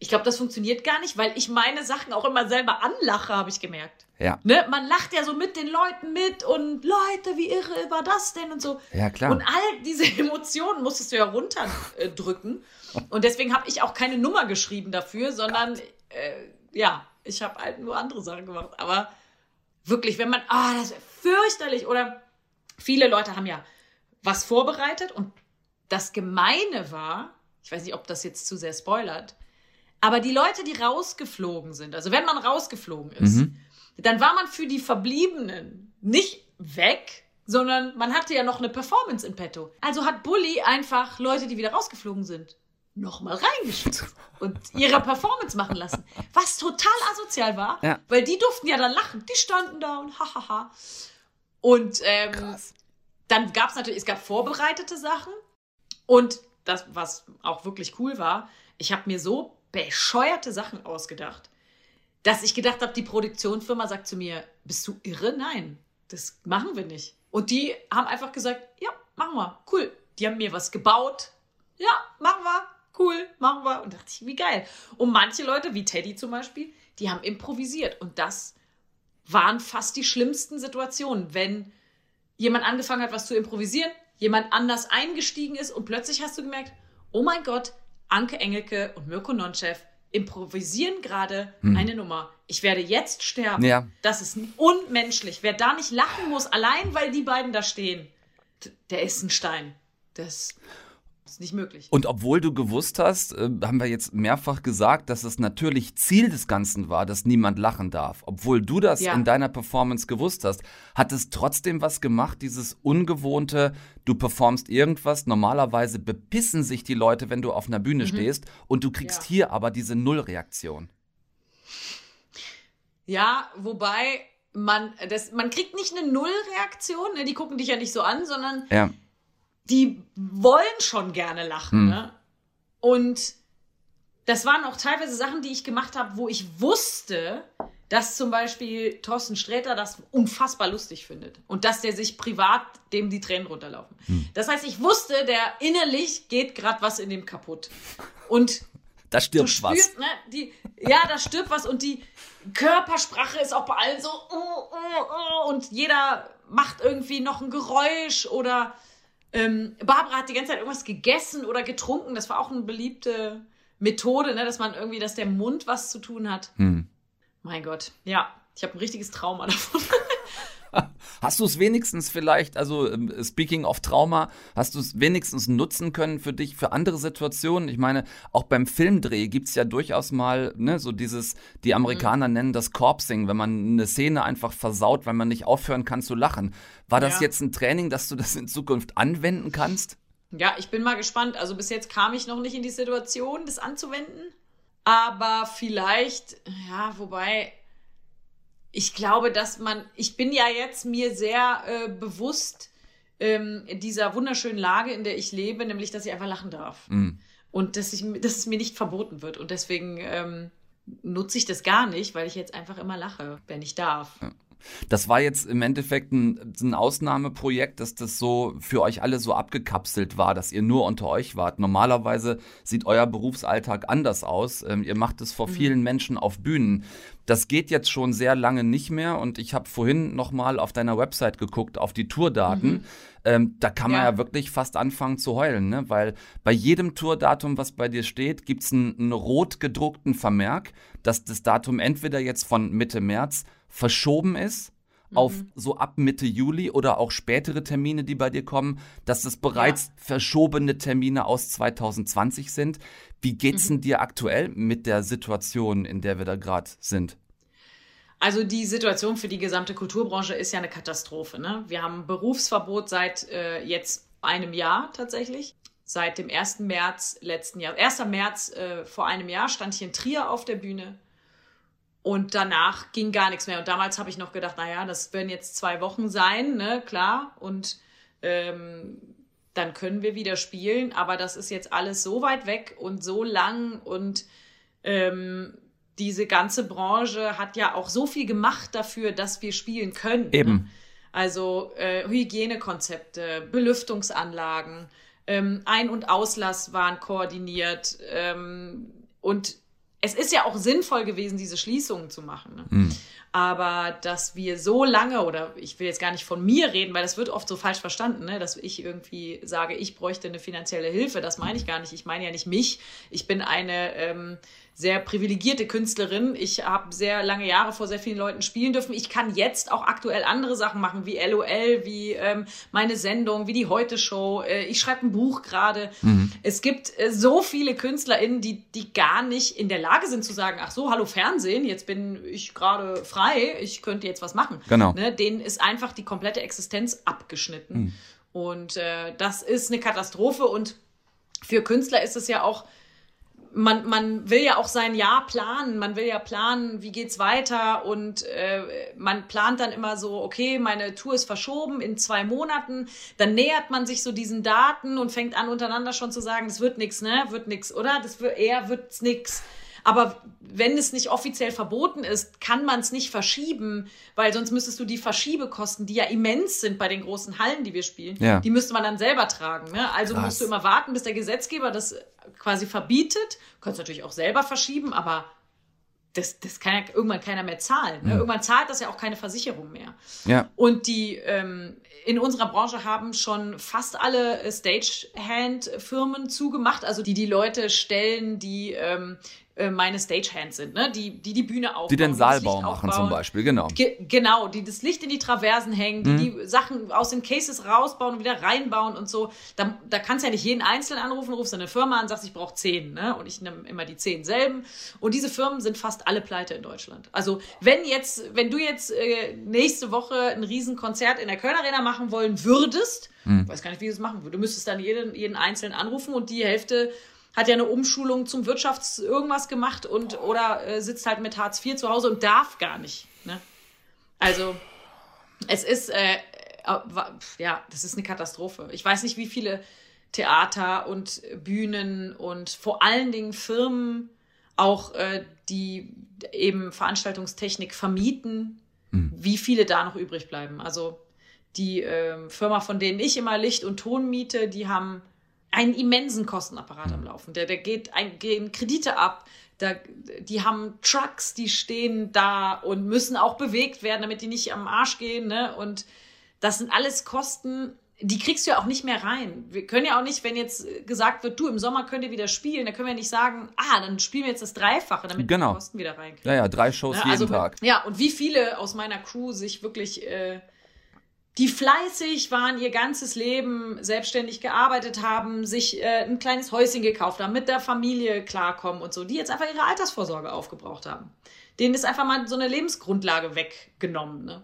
ich glaube, das funktioniert gar nicht, weil ich meine Sachen auch immer selber anlache, habe ich gemerkt. Ja. Ne? Man lacht ja so mit den Leuten mit und Leute, wie irre war das denn und so. Ja, klar. Und all diese Emotionen musstest du ja runterdrücken. und deswegen habe ich auch keine Nummer geschrieben dafür, sondern äh, ja, ich habe halt nur andere Sachen gemacht. Aber wirklich, wenn man, ah, oh, das ist fürchterlich. Oder viele Leute haben ja was vorbereitet und das Gemeine war, ich weiß nicht, ob das jetzt zu sehr spoilert, aber die Leute, die rausgeflogen sind, also wenn man rausgeflogen ist, mhm. dann war man für die Verbliebenen nicht weg, sondern man hatte ja noch eine Performance in petto. Also hat Bully einfach Leute, die wieder rausgeflogen sind, nochmal reingeschickt und ihre Performance machen lassen. Was total asozial war, ja. weil die durften ja dann lachen. Die standen da und hahaha. Und ähm, dann gab es natürlich, es gab vorbereitete Sachen und das, was auch wirklich cool war, ich habe mir so bescheuerte Sachen ausgedacht, dass ich gedacht habe, die Produktionsfirma sagt zu mir, bist du irre? Nein, das machen wir nicht. Und die haben einfach gesagt, ja, machen wir, cool. Die haben mir was gebaut. Ja, machen wir, cool, machen wir. Und dachte ich, wie geil. Und manche Leute, wie Teddy zum Beispiel, die haben improvisiert. Und das waren fast die schlimmsten Situationen, wenn jemand angefangen hat, was zu improvisieren, jemand anders eingestiegen ist und plötzlich hast du gemerkt, oh mein Gott, Anke Engelke und Mirko Nonchev improvisieren gerade hm. eine Nummer. Ich werde jetzt sterben. Ja. Das ist unmenschlich. Wer da nicht lachen muss, allein weil die beiden da stehen, der ist ein Stein. Das ist nicht möglich. Und obwohl du gewusst hast, äh, haben wir jetzt mehrfach gesagt, dass es natürlich Ziel des Ganzen war, dass niemand lachen darf. Obwohl du das Ja. in deiner Performance gewusst hast, hat es trotzdem was gemacht, dieses ungewohnte, du performst irgendwas, normalerweise bepissen sich die Leute, wenn du auf einer Bühne stehst und du kriegst Ja. hier aber diese Nullreaktion. Ja, wobei man, das, man kriegt nicht eine Nullreaktion, ne? die gucken dich ja nicht so an, sondern Ja. Die wollen schon gerne lachen. Hm. Ne? Und das waren auch teilweise Sachen, die ich gemacht habe, wo ich wusste, dass zum Beispiel Thorsten Sträter das unfassbar lustig findet und dass der sich privat dem die Tränen runterlaufen. Hm. Das heißt, ich wusste, der innerlich geht gerade was in dem kaputt. Und Da stirbt was. spürst, ne, die, ja, da stirbt was und die Körpersprache ist auch bei allen so, oh, oh, oh, und jeder macht irgendwie noch ein Geräusch oder ähm, Barbara hat die ganze Zeit irgendwas gegessen oder getrunken. Das war auch eine beliebte Methode, ne, dass man irgendwie, dass der Mund was zu tun hat. Hm. Mein Gott, ja, ich habe ein richtiges Trauma davon. Hast du es wenigstens vielleicht, also ähm, speaking of Trauma, hast du es wenigstens nutzen können für dich, für andere Situationen? Ich meine, auch beim Filmdreh gibt's ja durchaus mal, ne, so dieses, die Amerikaner Mhm. nennen das Corpsing, wenn man eine Szene einfach versaut, weil man nicht aufhören kann zu lachen. War das Ja. jetzt ein Training, dass du das in Zukunft anwenden kannst? Ja, ich bin mal gespannt. Also bis jetzt kam ich noch nicht in die Situation, das anzuwenden. Aber vielleicht, ja, wobei, ich glaube, dass man, ich bin ja jetzt mir sehr äh, bewusst ähm, dieser wunderschönen Lage, in der ich lebe, nämlich, dass ich einfach lachen darf. Mhm. Und dass, ich, dass es mir nicht verboten wird. Und deswegen ähm, nutze ich das gar nicht, weil ich jetzt einfach immer lache, wenn ich darf. Das war jetzt im Endeffekt ein, ein Ausnahmeprojekt, dass das so für euch alle so abgekapselt war, dass ihr nur unter euch wart. Normalerweise sieht euer Berufsalltag anders aus. Ähm, ihr macht es vor vielen Menschen auf Bühnen. Das geht jetzt schon sehr lange nicht mehr und ich habe vorhin noch mal auf deiner Website geguckt, auf die Tourdaten. Ähm, da kann man ja. Ja. wirklich fast anfangen zu heulen, ne? weil bei jedem Tourdatum, was bei dir steht, gibt's einen, einen rot gedruckten Vermerk, dass das Datum entweder jetzt von Mitte März verschoben ist auf so ab Mitte Juli oder auch spätere Termine, die bei dir kommen, dass es bereits verschobene Termine aus 2020 sind. Wie geht's denn dir aktuell mit der Situation, in der wir da gerade sind? Also die Situation für die gesamte Kulturbranche ist ja eine Katastrophe. Ne? Wir haben Berufsverbot seit äh, jetzt einem Jahr tatsächlich. Seit dem 1. März letzten Jahr. 1. März äh, vor einem Jahr stand ich in Trier auf der Bühne. Und danach ging gar nichts mehr. Und damals habe ich noch gedacht, naja, das werden jetzt zwei Wochen sein, ne, klar. Und ähm, dann können wir wieder spielen. Aber das ist jetzt alles so weit weg und so lang und ähm, diese ganze Branche hat ja auch so viel gemacht dafür, dass wir spielen können. Eben. Ne? Also äh, Hygienekonzepte, Belüftungsanlagen, ähm, Ein- und Auslass waren koordiniert. Ähm, und es ist ja auch sinnvoll gewesen, diese Schließungen zu machen. Ne? Aber dass wir so lange, oder ich will jetzt gar nicht von mir reden, weil das wird oft so falsch verstanden, ne? dass ich irgendwie sage, ich bräuchte eine finanzielle Hilfe. Das meine ich gar nicht. Ich meine ja nicht mich. Ich bin eine ähm, sehr privilegierte Künstlerin. Ich habe sehr lange Jahre vor sehr vielen Leuten spielen dürfen. Ich kann jetzt auch aktuell andere Sachen machen, wie LOL, wie ähm, meine Sendung, wie die Heute-Show. Äh, ich schreibe ein Buch gerade. Es gibt äh, so viele KünstlerInnen, die, die gar nicht in der Lage sind zu sagen, ach so, hallo Fernsehen, jetzt bin ich gerade frei, ich könnte jetzt was machen. Genau. Ne? Denen ist einfach die komplette Existenz abgeschnitten. Und äh, das ist eine Katastrophe. Und für Künstler ist es ja auch man, man will ja auch sein Jahr planen. Man will ja planen, wie geht's weiter. Und äh, man plant dann immer so, okay, meine Tour ist verschoben in zwei Monaten. Dann nähert man sich so diesen Daten und fängt an, untereinander schon zu sagen, das wird nix, ne? Wird nix, oder? Das wird, eher wird's nix. Aber wenn es nicht offiziell verboten ist, kann man es nicht verschieben, weil sonst müsstest du die Verschiebekosten, die ja immens sind bei den großen Hallen, die wir spielen, Ja. die müsste man dann selber tragen. Ne? Also Krass. musst du immer warten, bis der Gesetzgeber das quasi verbietet. Du kannst natürlich auch selber verschieben, aber das, das kann ja irgendwann keiner mehr zahlen. Ne? Irgendwann zahlt das ja auch keine Versicherung mehr. Ja. Und die ähm, in unserer Branche haben schon fast alle äh, Stagehand-Firmen zugemacht, also die die Leute stellen, die ähm, äh, meine Stagehands sind, ne? die, die die Bühne aufbauen. Die den Saalbau machen aufbauen. zum Beispiel, genau. Ge genau, die das Licht in die Traversen hängen, die Mhm. die Sachen aus den Cases rausbauen und wieder reinbauen und so. Da, da kannst du ja nicht jeden Einzelnen anrufen, rufst eine Firma an, sagst, ich brauche zehn, ne? Und ich nehme immer die zehn selben. Und diese Firmen sind fast alle pleite in Deutschland. Also wenn jetzt, wenn du jetzt äh, nächste Woche ein Riesenkonzert in der Köln Arena machen wollen würdest, Mhm. ich weiß gar nicht, wie du es machen würdest, du müsstest dann jeden, jeden Einzelnen anrufen und die Hälfte hat ja eine Umschulung zum Wirtschafts irgendwas gemacht und oder äh, sitzt halt mit Hartz IV zu Hause und darf gar nicht. Ne? Also es ist äh, äh, ja, das ist eine Katastrophe. Ich weiß nicht, wie viele Theater und Bühnen und vor allen Dingen Firmen auch äh, die eben Veranstaltungstechnik vermieten, wie viele da noch übrig bleiben. Also die ähm, Firma, von denen ich immer Licht und Ton miete, die haben einen immensen Kostenapparat am Laufen. Der, der geht ein, gehen Kredite ab. Da, die haben Trucks, die stehen da und müssen auch bewegt werden, damit die nicht am Arsch gehen. Ne? Und das sind alles Kosten, die kriegst du ja auch nicht mehr rein. Wir können ja auch nicht, wenn jetzt gesagt wird, du, im Sommer könnt ihr wieder spielen, dann können wir nicht sagen, ah, dann spielen wir jetzt das Dreifache, damit wir Genau. die Kosten wieder reinkriegen. Ja, ja, drei Shows Ne, jeden also, Tag. Ja, und wie viele aus meiner Crew sich wirklich, äh, die fleißig waren, ihr ganzes Leben selbstständig gearbeitet haben, sich äh, ein kleines Häuschen gekauft haben, mit der Familie klarkommen und so, die jetzt einfach ihre Altersvorsorge aufgebraucht haben. Denen ist einfach mal so eine Lebensgrundlage weggenommen. Ne?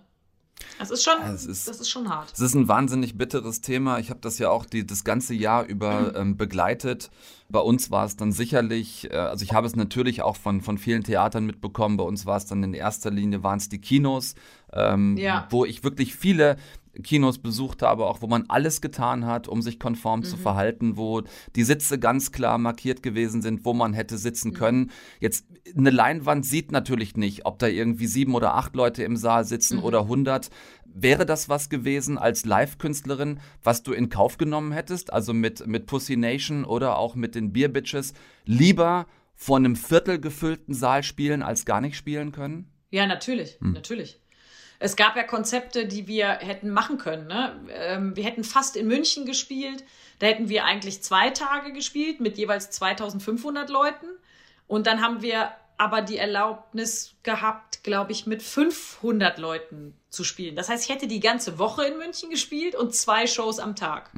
Das ist schon, Ja, es ist- das ist schon hart. Es ist ein wahnsinnig bitteres Thema. Ich habe das ja auch die, das ganze Jahr über ähm, begleitet. Bei uns war es dann sicherlich, äh, also ich habe es natürlich auch von, von vielen Theatern mitbekommen. Bei uns war es dann in erster Linie, waren es die Kinos, ähm, Ja. wo ich wirklich viele Kinos besucht habe, auch wo man alles getan hat, um sich konform zu verhalten, wo die Sitze ganz klar markiert gewesen sind, wo man hätte sitzen können. Jetzt eine Leinwand sieht natürlich nicht, ob da irgendwie sieben oder acht Leute im Saal sitzen oder hundert. Wäre das was gewesen als Live-Künstlerin, was du in Kauf genommen hättest? Also mit, mit Pussy Nation oder auch mit den Beer Bitches lieber vor einem Viertel gefüllten Saal spielen, als gar nicht spielen können? Ja, natürlich, natürlich. Es gab ja Konzepte, die wir hätten machen können. Ne? Ähm, wir hätten fast in München gespielt. Da hätten wir eigentlich zwei Tage gespielt mit jeweils 2500 Leuten. Und dann haben wir aber die Erlaubnis gehabt, glaube ich, mit 500 Leuten zu spielen. Das heißt, ich hätte die ganze Woche in München gespielt und zwei Shows am Tag.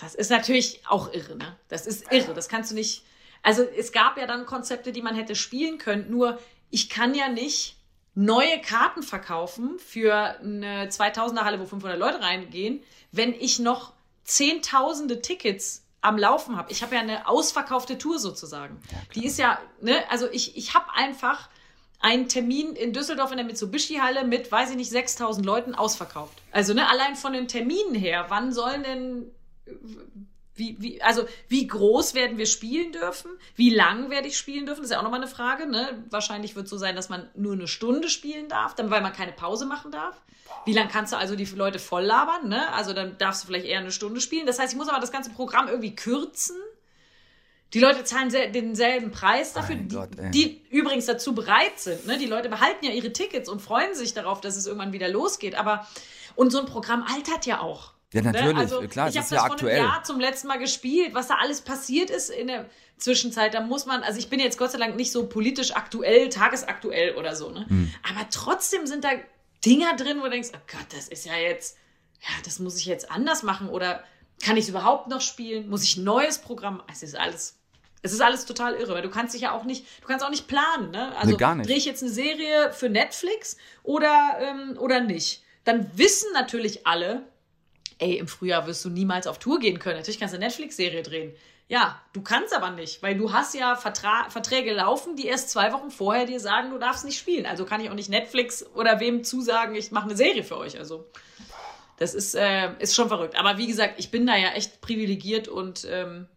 Das ist natürlich auch irre, ne? Das ist irre. Das kannst du nicht. Also es gab ja dann Konzepte, die man hätte spielen können. Nur ich kann ja nicht neue Karten verkaufen für eine 2000er Halle, wo 500 Leute reingehen, wenn ich noch zehntausende Tickets am Laufen habe. Ich habe ja eine ausverkaufte Tour sozusagen. die ist ja, ne, also ich, ich habe einfach einen Termin in Düsseldorf in der Mitsubishi-Halle mit, weiß ich nicht, 6000 Leuten ausverkauft. Also, ne, allein von den Terminen her, wann sollen denn, wie, wie, also, wie groß werden wir spielen dürfen? Wie lang werde ich spielen dürfen? Das ist ja auch nochmal eine Frage, ne? Wahrscheinlich wird es so sein, dass man nur eine Stunde spielen darf, dann, weil man keine Pause machen darf. Wie lang kannst du also die Leute voll labern, ne? Also, dann darfst du vielleicht eher eine Stunde spielen. Das heißt, ich muss aber das ganze Programm irgendwie kürzen. Die Leute zahlen sel- denselben Preis dafür, die, Gott, die übrigens dazu bereit sind. Ne? Die Leute behalten ja ihre Tickets und freuen sich darauf, dass es irgendwann wieder losgeht. Aber und so ein Programm altert ja auch. Ja, natürlich, Ne? Also, klar, ich habe das ja vor aktuell. einem Jahr zum letzten Mal gespielt, was da alles passiert ist in der Zwischenzeit. Da muss man, also ich bin jetzt Gott sei Dank nicht so politisch aktuell, tagesaktuell oder so, ne? Hm. Aber trotzdem sind da Dinger drin, wo du denkst, oh Gott, das ist ja jetzt, ja, das muss ich jetzt anders machen oder kann ich es überhaupt noch spielen? Muss ich ein neues Programm? Es ist alles, es ist alles total irre, weil du kannst dich ja auch nicht, du kannst auch nicht planen, ne? Also Nee, gar nicht. drehe ich jetzt eine Serie für Netflix oder, ähm, oder nicht? Dann wissen natürlich alle, ey, im Frühjahr wirst du niemals auf Tour gehen können. Natürlich kannst du eine Netflix-Serie drehen. Ja, du kannst aber nicht, weil du hast ja Vertra Verträge laufen, die erst zwei Wochen vorher dir sagen, du darfst nicht spielen. Also kann ich auch nicht Netflix oder wem zusagen, ich mache eine Serie für euch. Also das ist, äh, ist schon verrückt. Aber wie gesagt, ich bin da ja echt privilegiert und ähm,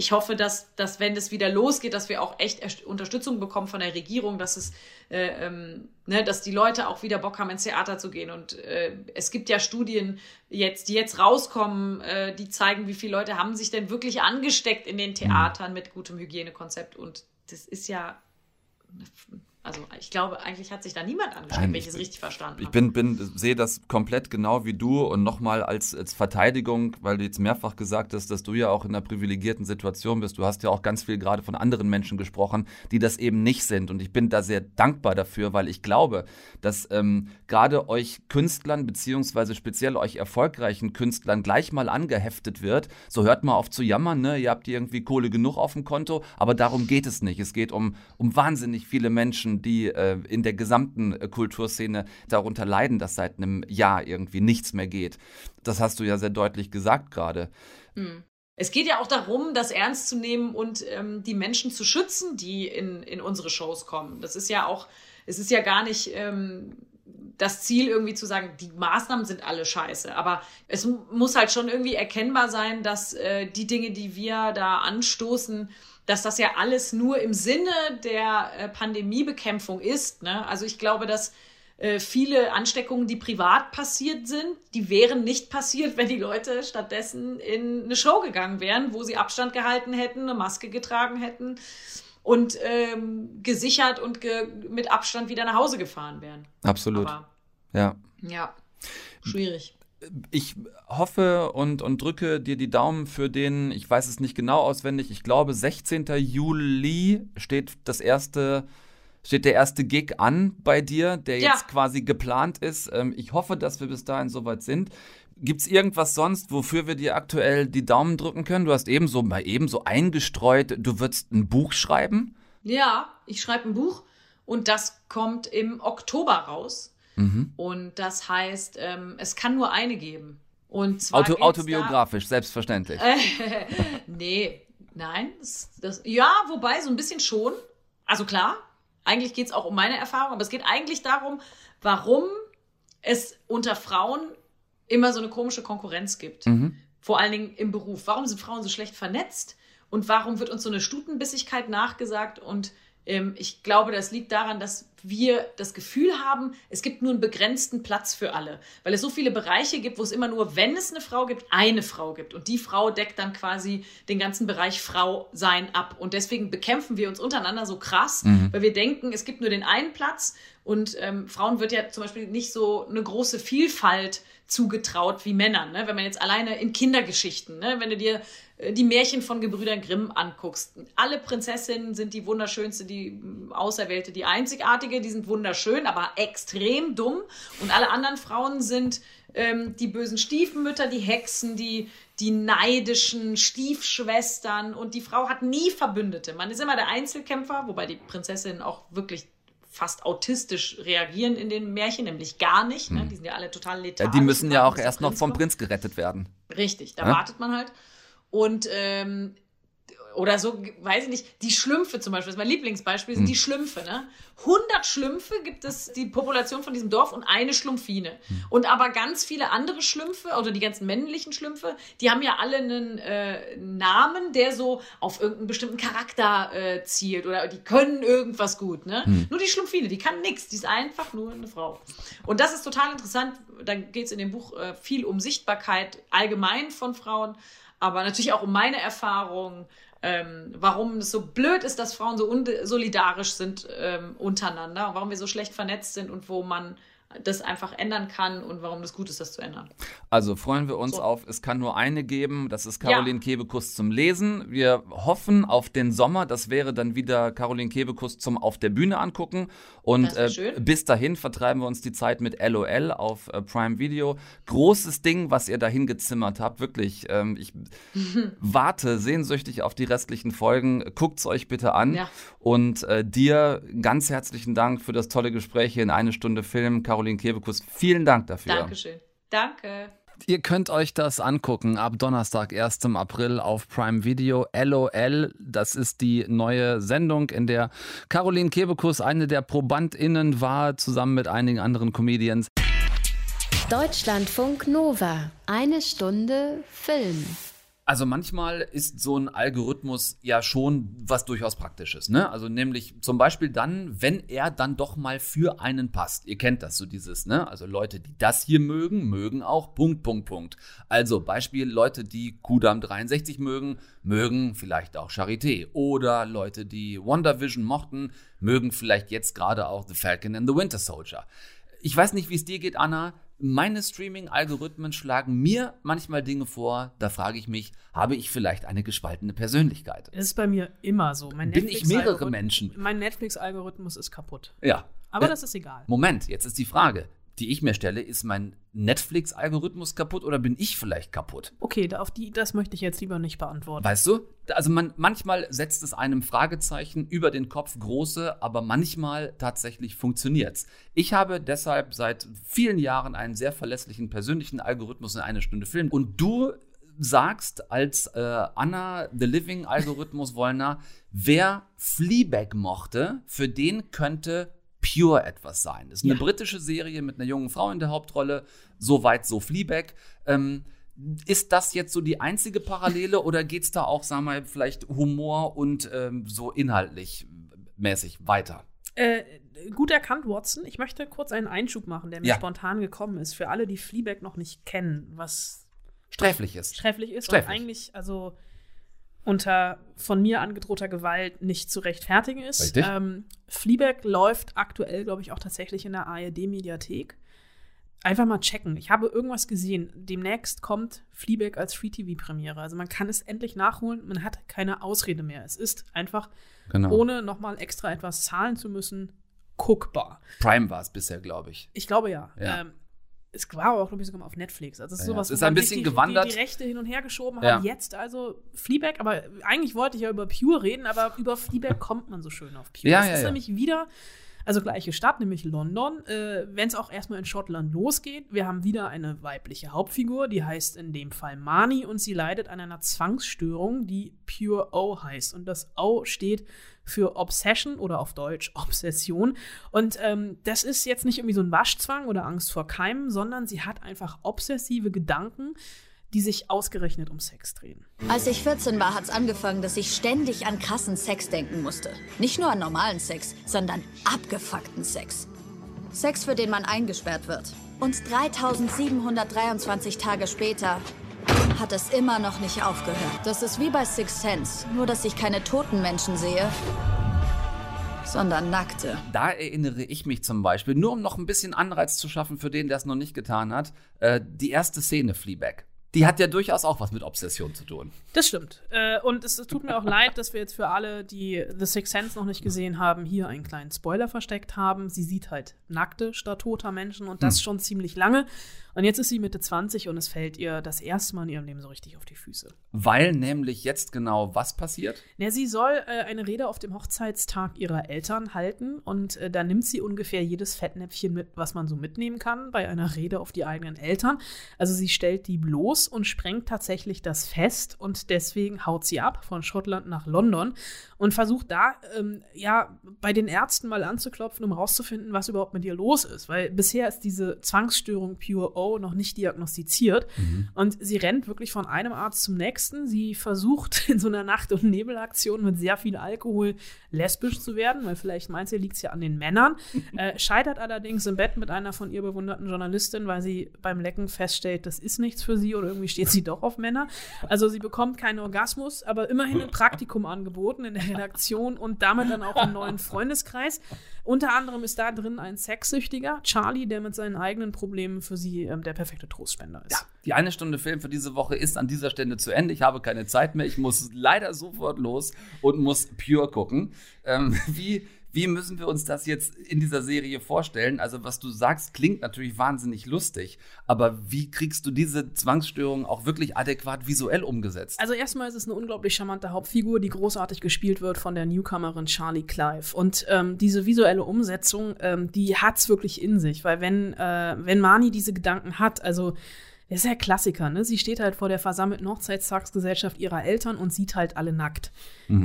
ich hoffe, dass, dass wenn es wieder losgeht, dass wir auch echt Erst- Unterstützung bekommen von der Regierung, dass es, äh, ähm, ne, dass die Leute auch wieder Bock haben, ins Theater zu gehen. Und äh, es gibt ja Studien jetzt, die jetzt rauskommen, äh, die zeigen, wie viele Leute haben sich denn wirklich angesteckt in den Theatern mit gutem Hygienekonzept. Und das ist ja Also ich glaube, eigentlich hat sich da niemand angeschrieben, Nein, wenn ich es richtig verstanden Ich habe. bin, bin, sehe das komplett genau wie du und nochmal als, als Verteidigung, weil du jetzt mehrfach gesagt hast, dass du ja auch in einer privilegierten Situation bist. Du hast ja auch ganz viel gerade von anderen Menschen gesprochen, die das eben nicht sind. Und ich bin da sehr dankbar dafür, weil ich glaube, dass ähm, gerade euch Künstlern, beziehungsweise speziell euch erfolgreichen Künstlern gleich mal angeheftet wird. So hört mal auf zu jammern, ne? Ihr habt irgendwie Kohle genug auf dem Konto, aber darum geht es nicht. Es geht um, um wahnsinnig viele Menschen, die äh, in der gesamten äh, Kulturszene darunter leiden, dass seit einem Jahr irgendwie nichts mehr geht. Das hast du ja sehr deutlich gesagt gerade. Es geht ja auch darum, das ernst zu nehmen und ähm, die Menschen zu schützen, die in, in unsere Shows kommen. Das ist ja auch, es ist ja gar nicht ähm, das Ziel, irgendwie zu sagen, die Maßnahmen sind alle scheiße. Aber es mu- muss halt schon irgendwie erkennbar sein, dass äh, die Dinge, die wir da anstoßen, dass das ja alles nur im Sinne der äh, Pandemiebekämpfung ist. Ne? Also ich glaube, dass äh, viele Ansteckungen, die privat passiert sind, die wären nicht passiert, wenn die Leute stattdessen in eine Show gegangen wären, wo sie Abstand gehalten hätten, eine Maske getragen hätten und ähm, gesichert und ge mit Abstand wieder nach Hause gefahren wären. Absolut. Aber ja. ja, schwierig. Ich hoffe und, und drücke dir die Daumen für den, ich weiß es nicht genau auswendig, ich glaube 16. Juli steht das erste, steht der erste Gig an bei dir, der Ja. jetzt quasi geplant ist. Ähm, ich hoffe, dass wir bis dahin soweit sind. Gibt es irgendwas sonst, wofür wir dir aktuell die Daumen drücken können? Du hast eben so mal eben so eingestreut, du würdest ein Buch schreiben. Ja, ich schreibe ein Buch und das kommt im Oktober raus. Mhm. Und das heißt, ähm, es kann nur eine geben. Und zwar Auto, geht's da- autobiografisch, selbstverständlich. nee, nein. Das, das, ja, wobei, so ein bisschen schon. Also klar, eigentlich geht es auch um meine Erfahrung, aber es geht eigentlich darum, warum es unter Frauen immer so eine komische Konkurrenz gibt. Mhm. Vor allen Dingen im Beruf. Warum sind Frauen so schlecht vernetzt? Und warum wird uns so eine Stutenbissigkeit nachgesagt? Und ich glaube, das liegt daran, dass wir das Gefühl haben, es gibt nur einen begrenzten Platz für alle. Weil es so viele Bereiche gibt, wo es immer nur, wenn es eine Frau gibt, eine Frau gibt. Und die Frau deckt dann quasi den ganzen Bereich Frau sein ab. Und deswegen bekämpfen wir uns untereinander so krass, weil wir denken, es gibt nur den einen Platz. Und ähm, Frauen wird ja zum Beispiel nicht so eine große Vielfalt zugetraut wie Männern. Ne? Wenn man jetzt alleine in Kindergeschichten, ne? wenn du dir äh, die Märchen von Gebrüdern Grimm anguckst, alle Prinzessinnen sind die wunderschönste, die Auserwählte, die einzigartige, die sind wunderschön, aber extrem dumm. Und alle anderen Frauen sind ähm, die bösen Stiefmütter, die Hexen, die, die neidischen Stiefschwestern. Und die Frau hat nie Verbündete. Man ist immer der Einzelkämpfer, wobei die Prinzessinnen auch wirklich fast autistisch reagieren in den Märchen, nämlich gar nicht. Ne? Die sind ja alle total Ja, lethargisch. die müssen ja auch erst noch vom. Prinz gerettet werden. Richtig, da Ja? wartet man halt. Und ähm, oder so, weiß ich nicht, die Schlümpfe zum Beispiel, das ist mein Lieblingsbeispiel, sind die Schlümpfe. Ne? 100 Schlümpfe gibt es die Population von diesem Dorf und eine Schlumpfine. Und aber ganz viele andere Schlümpfe, oder die ganzen männlichen Schlümpfe, die haben ja alle einen äh, Namen, der so auf irgendeinen bestimmten Charakter äh, zielt oder die können irgendwas gut. Ne? Nur die Schlumpfine, die kann nichts, die ist einfach nur eine Frau. Und das ist total interessant. Da geht es in dem Buch äh, viel um Sichtbarkeit allgemein von Frauen, aber natürlich auch um meine Erfahrungen, ähm, warum es so blöd ist, dass Frauen so unsolidarisch sind ähm, untereinander warum wir so schlecht vernetzt sind und wo man das einfach ändern kann und warum das gut ist, das zu ändern. Also freuen wir uns So. auf, es kann nur eine geben, das ist Ja. Caroline Kebekus zum Lesen. Wir hoffen auf den Sommer, das wäre dann wieder Caroline Kebekus zum Auf der Bühne angucken. Und äh, bis dahin vertreiben wir uns die Zeit mit LOL auf äh, Prime Video. Großes Ding, was ihr dahin gezimmert habt, wirklich. Ähm, ich warte sehnsüchtig auf die restlichen Folgen. Guckt's euch bitte an. Ja. Und äh, dir ganz herzlichen Dank für das tolle Gespräch hier in eine Stunde Film. Caroline Kebekus, vielen Dank dafür. Dankeschön. Danke. Ihr könnt euch das angucken ab Donnerstag, 1. April auf Prime Video. LOL, das ist die neue Sendung, in der Caroline Kebekus eine der ProbandInnen war, zusammen mit einigen anderen Comedians. Deutschlandfunk Nova. Eine Stunde Film. Also manchmal ist so ein Algorithmus ja schon was durchaus Praktisches, ne? Also nämlich zum Beispiel dann, wenn er dann doch mal für einen passt. Ihr kennt das so dieses, ne? Also Leute, die das hier mögen, mögen auch Punkt, Punkt, Punkt. Also Beispiel Leute, die Kudam 63 mögen, mögen vielleicht auch Charité. Oder Leute, die WandaVision mochten, mögen vielleicht jetzt gerade auch The Falcon and the Winter Soldier. Ich weiß nicht, wie es dir geht, Anna meine Streaming-Algorithmen schlagen mir manchmal Dinge vor, da frage ich mich, habe ich vielleicht eine gespaltene Persönlichkeit? Das ist bei mir immer so. Mein Bin ich mehrere Menschen? Mein Netflix-Algorithmus ist kaputt. Ja. Aber Äh, das ist egal. Moment, jetzt ist die Frage, die ich mir stelle, ist mein Netflix-Algorithmus kaputt oder bin ich vielleicht kaputt? Okay, auf die, das möchte ich jetzt lieber nicht beantworten. Weißt du? Also man, manchmal setzt es einem Fragezeichen über den Kopf große, aber manchmal tatsächlich funktioniert's. Ich habe deshalb seit vielen Jahren einen sehr verlässlichen persönlichen Algorithmus in eine Stunde Film. Und du sagst als äh, Anna The Living Algorithmus Wollner, wer Fleabag mochte, für den könnte Pure etwas sein. Das ist eine Ja. britische Serie mit einer jungen Frau in der Hauptrolle. Soweit so Fleabag. Ähm, ist das jetzt so die einzige Parallele oder geht es da auch, sagen wir mal, vielleicht Humor und ähm, so inhaltlich mäßig weiter? Äh, gut erkannt, Watson. Ich möchte kurz einen Einschub machen, der mir Ja. spontan gekommen ist. Für alle, die Fleabag noch nicht kennen, was Sträflich ist. sträflich ist Sträflich. und eigentlich also unter von mir angedrohter Gewalt nicht zu rechtfertigen ist. Richtig. Ähm, Fleabag läuft aktuell, glaube ich, auch tatsächlich in der ARD-Mediathek. Einfach mal checken. Ich habe irgendwas gesehen. Demnächst kommt Fleabag als Free-TV-Premiere. Also man kann es endlich nachholen. Man hat keine Ausrede mehr. Es ist einfach, Genau. ohne nochmal extra etwas zahlen zu müssen, guckbar. Prime war es bisher, glaube ich. Ich glaube ja. Ja. Ähm, es war auch, glaube ich, sogar mal auf Netflix. Also es ist Ja, sowas, es ist ein bisschen die, gewandert. Die, die Rechte hin und her geschoben Ja. haben. Jetzt also Fleabag, aber eigentlich wollte ich ja über Pure reden, aber über Fleabag kommt man so schön auf Pure. Ja, es ja, ist ja. nämlich wieder, also gleiche Stadt, nämlich London. Äh, Wenn es auch erstmal in Schottland losgeht, wir haben wieder eine weibliche Hauptfigur, die heißt in dem Fall Mani und sie leidet an einer Zwangsstörung, die Pure O heißt. Und das O steht für Obsession oder auf Deutsch Obsession. Und ähm, das ist jetzt nicht irgendwie so ein Waschzwang oder Angst vor Keimen, sondern sie hat einfach obsessive Gedanken, die sich ausgerechnet um Sex drehen. Als ich 14 war, hat's angefangen, dass ich ständig an krassen Sex denken musste. Nicht nur an normalen Sex, sondern abgefuckten Sex. Sex, für den man eingesperrt wird. Und 3723 Tage später hat es immer noch nicht aufgehört. Das ist wie bei Six Sense, nur dass ich keine toten Menschen sehe, sondern nackte. Da erinnere ich mich zum Beispiel, nur um noch ein bisschen Anreiz zu schaffen für den, der es noch nicht getan hat, äh, die erste Szene Fleabag. Die hat ja durchaus auch was mit Obsession zu tun. Das stimmt. Äh, und es, es tut mir auch leid, dass wir jetzt für alle, die The Sixth Sense noch nicht gesehen haben, hier einen kleinen Spoiler versteckt haben. Sie sieht halt nackte statt toter Menschen und das schon ziemlich lange. Und jetzt ist sie Mitte 20 und es fällt ihr das erste Mal in ihrem Leben so richtig auf die Füße. Weil nämlich jetzt genau was passiert? Ja, sie soll äh, eine Rede auf dem Hochzeitstag ihrer Eltern halten und äh, da nimmt sie ungefähr jedes Fettnäpfchen mit, was man so mitnehmen kann bei einer Rede auf die eigenen Eltern. Also sie stellt die bloß und sprengt tatsächlich das Fest und deswegen haut sie ab von Schottland nach London und versucht da ähm, ja bei den Ärzten mal anzuklopfen, um rauszufinden, was überhaupt mit ihr los ist, weil bisher ist diese Zwangsstörung Pure O noch nicht diagnostiziert und sie rennt wirklich von einem Arzt zum nächsten. Sie versucht in so einer Nacht- und Nebelaktion mit sehr viel Alkohol lesbisch zu werden, weil vielleicht meint sie, liegt es ja an den Männern. Äh, scheitert allerdings im Bett mit einer von ihr bewunderten Journalistin, weil sie beim Lecken feststellt, das ist nichts für sie oder irgendwie steht sie doch auf Männer. Also sie bekommt keinen Orgasmus, aber immerhin ein Praktikum angeboten in der Redaktion und damit dann auch einen neuen Freundeskreis. Unter anderem ist da drin ein Sexsüchtiger, Charlie, der mit seinen eigenen Problemen für sie ähm, der perfekte Trostspender ist. Die eine Stunde Film für diese Woche ist an dieser Stelle zu Ende. Ich habe keine Zeit mehr. Ich muss leider sofort los und muss Pure gucken. Ähm, wie, wie müssen wir uns das jetzt in dieser Serie vorstellen? Also, was du sagst, klingt natürlich wahnsinnig lustig. Aber wie kriegst du diese Zwangsstörung auch wirklich adäquat visuell umgesetzt? Also erstmal ist es eine unglaublich charmante Hauptfigur, die großartig gespielt wird von der Newcomerin Charlie Clive. Und ähm, diese visuelle Umsetzung, ähm, die hat's wirklich in sich, weil wenn, äh, wenn Mani diese Gedanken hat, also das ist ja Klassiker, ne? Sie steht halt vor der versammelten Hochzeitstagsgesellschaft ihrer Eltern und sieht halt alle nackt.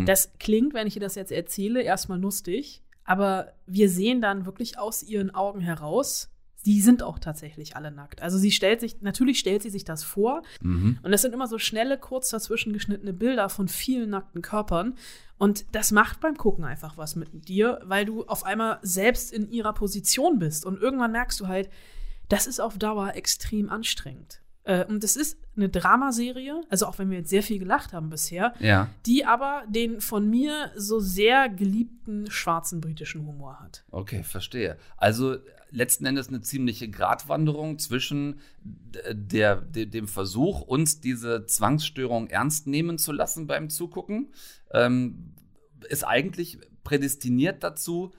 Das klingt, wenn ich ihr das jetzt erzähle, erstmal lustig, aber wir sehen dann wirklich aus ihren Augen heraus, die sind auch tatsächlich alle nackt. Also sie stellt sich, natürlich stellt sie sich das vor. Mhm. Und das sind immer so schnelle, kurz dazwischen geschnittene Bilder von vielen nackten Körpern. Und das macht beim Gucken einfach was mit dir, weil du auf einmal selbst in ihrer Position bist. Und irgendwann merkst du halt, das ist auf Dauer extrem anstrengend. Äh, und es ist eine Dramaserie, also auch wenn wir jetzt sehr viel gelacht haben bisher, Ja. die aber den von mir so sehr geliebten schwarzen britischen Humor hat. Okay, verstehe. Also letzten Endes eine ziemliche Gratwanderung zwischen der, de- dem Versuch, uns diese Zwangsstörung ernst nehmen zu lassen beim Zugucken, ähm, ist eigentlich prädestiniert dazu,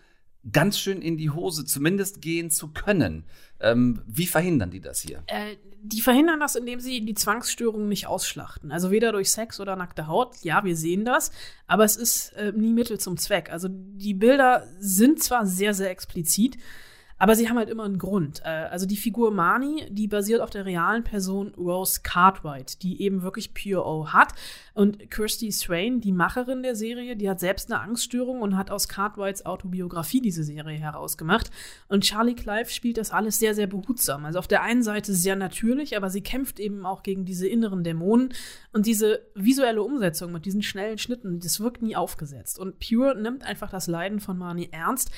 ganz schön in die Hose zumindest gehen zu können. Ähm, wie verhindern die das hier? Äh, die verhindern das, indem sie die Zwangsstörungen nicht ausschlachten. Also weder durch Sex oder nackte Haut. Ja, wir sehen das, aber es ist äh, nie Mittel zum Zweck. Also die Bilder sind zwar sehr, sehr explizit, aber sie haben halt immer einen Grund. Äh, also die Figur Marnie, die basiert auf der realen Person Rose Cartwright, die eben wirklich Pure O hat. Und Kirsty Swain, die Macherin der Serie, die hat selbst eine Angststörung und hat aus Cartwrights Autobiografie diese Serie herausgemacht. Und Charlie Clive spielt das alles sehr, sehr behutsam. Also auf der einen Seite sehr natürlich, aber sie kämpft eben auch gegen diese inneren Dämonen. Und diese visuelle Umsetzung mit diesen schnellen Schnitten, das wirkt nie aufgesetzt. Und Pure nimmt einfach das Leiden von Marnie ernst.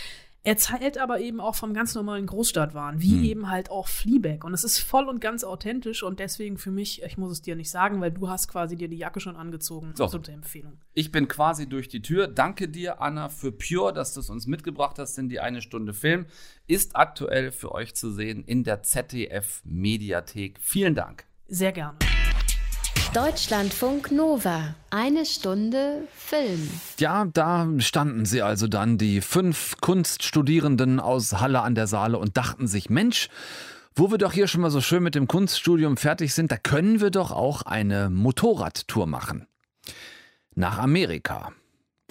Erzählt aber eben auch vom ganz normalen Großstadtwahn, wie Hm. eben halt auch Fleabag. Und es ist voll und ganz authentisch und deswegen für mich, ich muss es dir nicht sagen, weil du hast quasi dir die Jacke schon angezogen. So. Absolute Empfehlung. Ich bin quasi durch die Tür. Danke dir, Anna, für Pure, dass du es uns mitgebracht hast in die eine Stunde Film. Ist aktuell für euch zu sehen in der ZDF Mediathek. Vielen Dank. Sehr gerne. Deutschlandfunk Nova. Eine Stunde Film. Ja, da standen sie also dann, die fünf Kunststudierenden aus Halle an der Saale und dachten sich, Mensch, wo wir doch hier schon mal so schön mit dem Kunststudium fertig sind, da können wir doch auch eine Motorradtour machen. Nach Amerika.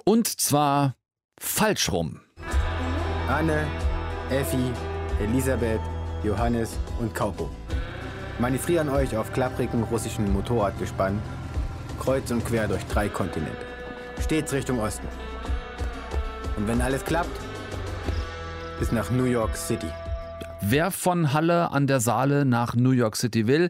Und zwar falsch rum. Anne, Effi, Elisabeth, Johannes und Kaupo. Manövrieren euch auf klapprigen russischen Motorradgespann, kreuz und quer durch drei Kontinente. Stets Richtung Osten. Und wenn alles klappt, bis nach New York City. Wer von Halle an der Saale nach New York City will,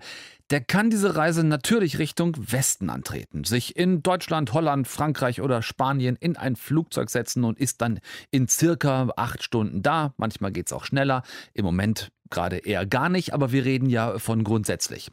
der kann diese Reise natürlich Richtung Westen antreten, sich in Deutschland, Holland, Frankreich oder Spanien in ein Flugzeug setzen und ist dann in circa acht Stunden da. Manchmal geht es auch schneller, im Moment gerade eher gar nicht, aber wir reden ja von grundsätzlich.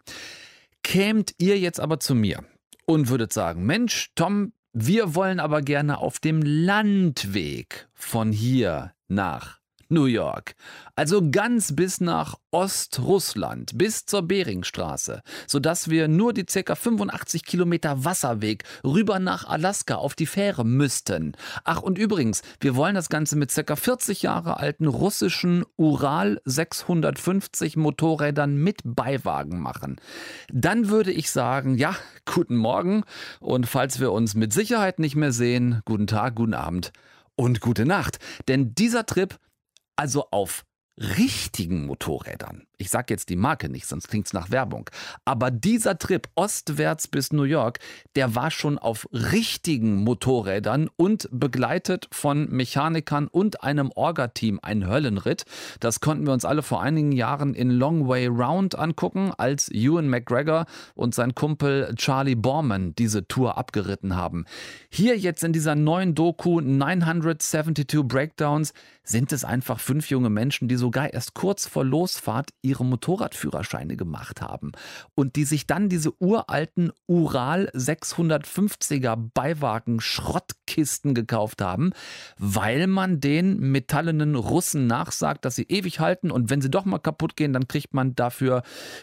Kämt ihr jetzt aber zu mir und würdet sagen, Mensch, Tom, wir wollen aber gerne auf dem Landweg von hier nach New York. Also ganz bis nach Ostrussland, bis zur Beringstraße, sodass wir nur die ca. 85 Kilometer Wasserweg rüber nach Alaska auf die Fähre müssten. Ach, und übrigens, wir wollen das Ganze mit ca. 40 Jahre alten russischen Ural 650 Motorrädern mit Beiwagen machen. Dann würde ich sagen, ja, guten Morgen und falls wir uns mit Sicherheit nicht mehr sehen, guten Tag, guten Abend und gute Nacht. Denn dieser Trip also auf richtigen Motorrädern. Ich sage jetzt die Marke nicht, sonst klingt es nach Werbung. Aber dieser Trip ostwärts bis New York, der war schon auf richtigen Motorrädern und begleitet von Mechanikern und einem Orga-Team. Ein Höllenritt. Das konnten wir uns alle vor einigen Jahren in Long Way Round angucken, als Ewan McGregor und sein Kumpel Charlie Borman diese Tour abgeritten haben. Hier jetzt in dieser neuen Doku 972 Breakdowns sind es einfach fünf junge Menschen, die sogar erst kurz vor Losfahrt ihre Motorradführerscheine gemacht haben und die sich dann diese uralten Ural 650er Beiwagen Schrottkisten gekauft haben, weil man den metallenen Russen nachsagt, dass sie ewig halten und wenn sie doch mal kaputt gehen, dann kriegt man dafür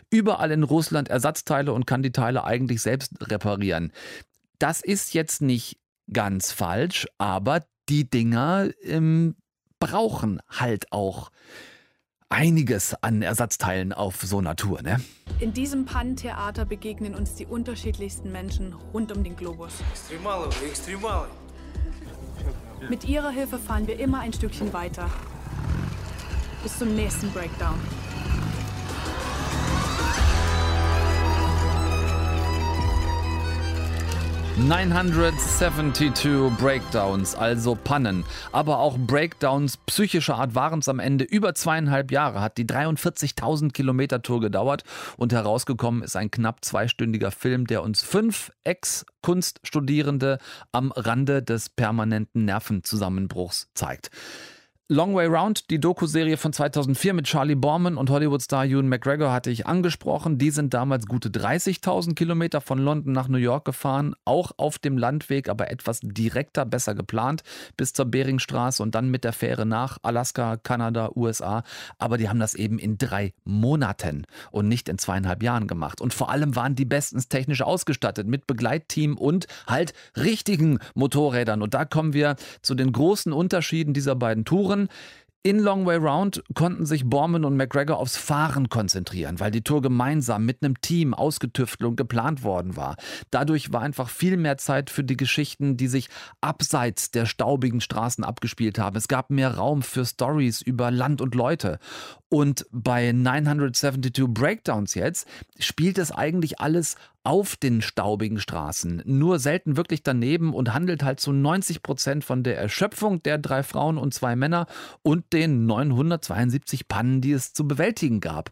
überall in Russland Ersatzteile und kann die Teile eigentlich selbst reparieren. Das ist jetzt nicht ganz falsch, aber die Dinger ähm, brauchen halt auch einiges an Ersatzteilen auf so Tour, ne? In diesem Pannentheater begegnen uns die unterschiedlichsten Menschen rund um den Globus. Mit ihrer Hilfe fahren wir immer ein Stückchen weiter. Bis zum nächsten Breakdown. 972 Breakdowns, also Pannen, aber auch Breakdowns psychischer Art waren es am Ende. Über zweieinhalb Jahre hat die 43.000 Kilometer Tour gedauert und herausgekommen ist ein knapp zweistündiger Film, der uns fünf Ex-Kunststudierende am Rande des permanenten Nervenzusammenbruchs zeigt. Long Way Round, die Doku-Serie von 2004 mit Charlie Borman und Hollywood-Star Ewan McGregor hatte ich angesprochen. Die sind damals gute 30.000 Kilometer von London nach New York gefahren, auch auf dem Landweg, aber etwas direkter, besser geplant, bis zur Beringstraße und dann mit der Fähre nach Alaska, Kanada, USA. Aber die haben das eben in drei Monaten und nicht in zweieinhalb Jahren gemacht. Und vor allem waren die bestens technisch ausgestattet mit Begleitteam und halt richtigen Motorrädern. Und da kommen wir zu den großen Unterschieden dieser beiden Touren. In Long Way Round konnten sich Borman und McGregor aufs Fahren konzentrieren, weil die Tour gemeinsam mit einem Team ausgetüftelt und geplant worden war. Dadurch war einfach viel mehr Zeit für die Geschichten, die sich abseits der staubigen Straßen abgespielt haben. Es gab mehr Raum für Stories über Land und Leute. Und bei 972 Breakdowns jetzt spielt es eigentlich alles auf den staubigen Straßen, nur selten wirklich daneben und handelt halt zu 90 Prozent von der Erschöpfung der drei Frauen und zwei Männer und den 972 Pannen, die es zu bewältigen gab.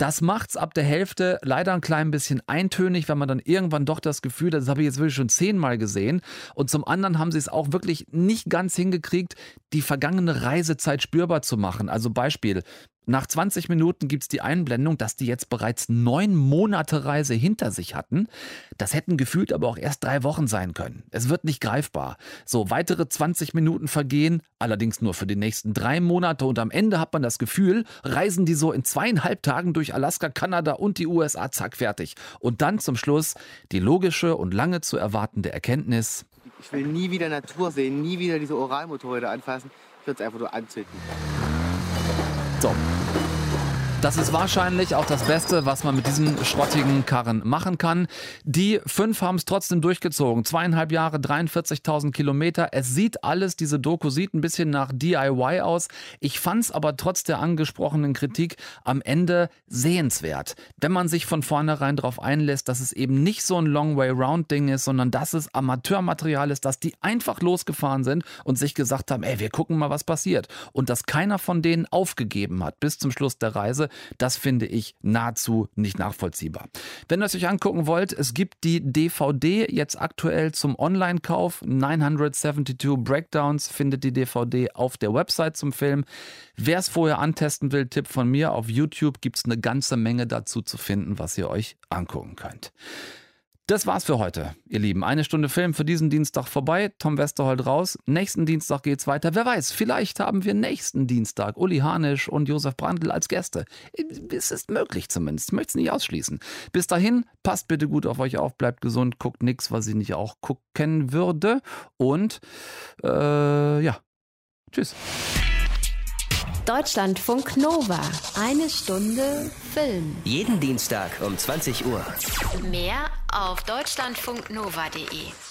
Das macht's ab der Hälfte leider ein klein bisschen eintönig, wenn man dann irgendwann doch das Gefühl, das habe ich jetzt wirklich schon zehnmal gesehen. Und zum anderen haben sie es auch wirklich nicht ganz hingekriegt, die vergangene Reisezeit spürbar zu machen. Also Beispiel, nach 20 Minuten gibt es die Einblendung, dass die jetzt bereits neun Monate Reise hinter sich hatten. Das hätten gefühlt aber auch erst drei Wochen sein können. Es wird nicht greifbar. So, weitere 20 Minuten vergehen, allerdings nur für die nächsten drei Monate und am Ende hat man das Gefühl, reisen die so in zweieinhalb Tagen durch Alaska, Kanada und die USA, zack, fertig. Und dann zum Schluss die logische und lange zu erwartende Erkenntnis. Ich will nie wieder Natur sehen, nie wieder diese Oralmotorräder anfassen. Ich würde es einfach nur anzünden. So. Das ist wahrscheinlich auch das Beste, was man mit diesen schrottigen Karren machen kann. Die fünf haben es trotzdem durchgezogen. Zweieinhalb Jahre, 43.000 Kilometer. Es sieht alles, diese Doku sieht ein bisschen nach DIY aus. Ich fand es aber trotz der angesprochenen Kritik am Ende sehenswert. Wenn man sich von vornherein darauf einlässt, dass es eben nicht so ein Long Way Round Ding ist, sondern dass es Amateurmaterial ist, dass die einfach losgefahren sind und sich gesagt haben, ey, wir gucken mal, was passiert. Und dass keiner von denen aufgegeben hat bis zum Schluss der Reise das finde ich nahezu nicht nachvollziehbar. Wenn ihr es euch angucken wollt, es gibt die DVD jetzt aktuell zum Online-Kauf. 972 Breakdowns findet die DVD auf der Website zum Film. Wer es vorher antesten will, Tipp von mir, auf YouTube gibt es eine ganze Menge dazu zu finden, was ihr euch angucken könnt. Das war's für heute, ihr Lieben. Eine Stunde Film für diesen Dienstag vorbei. Tom Westerholt raus. Nächsten Dienstag geht's weiter. Wer weiß, vielleicht haben wir nächsten Dienstag Uli Hanisch und Josef Brandl als Gäste. Es ist möglich zumindest. Ich möchte es nicht ausschließen. Bis dahin, passt bitte gut auf euch auf, bleibt gesund, guckt nichts, was ich nicht auch gucken würde. Und äh, ja, tschüss. Deutschlandfunk Nova. Eine Stunde Film. Jeden Dienstag um 20 Uhr. Mehr auf deutschlandfunknova.de.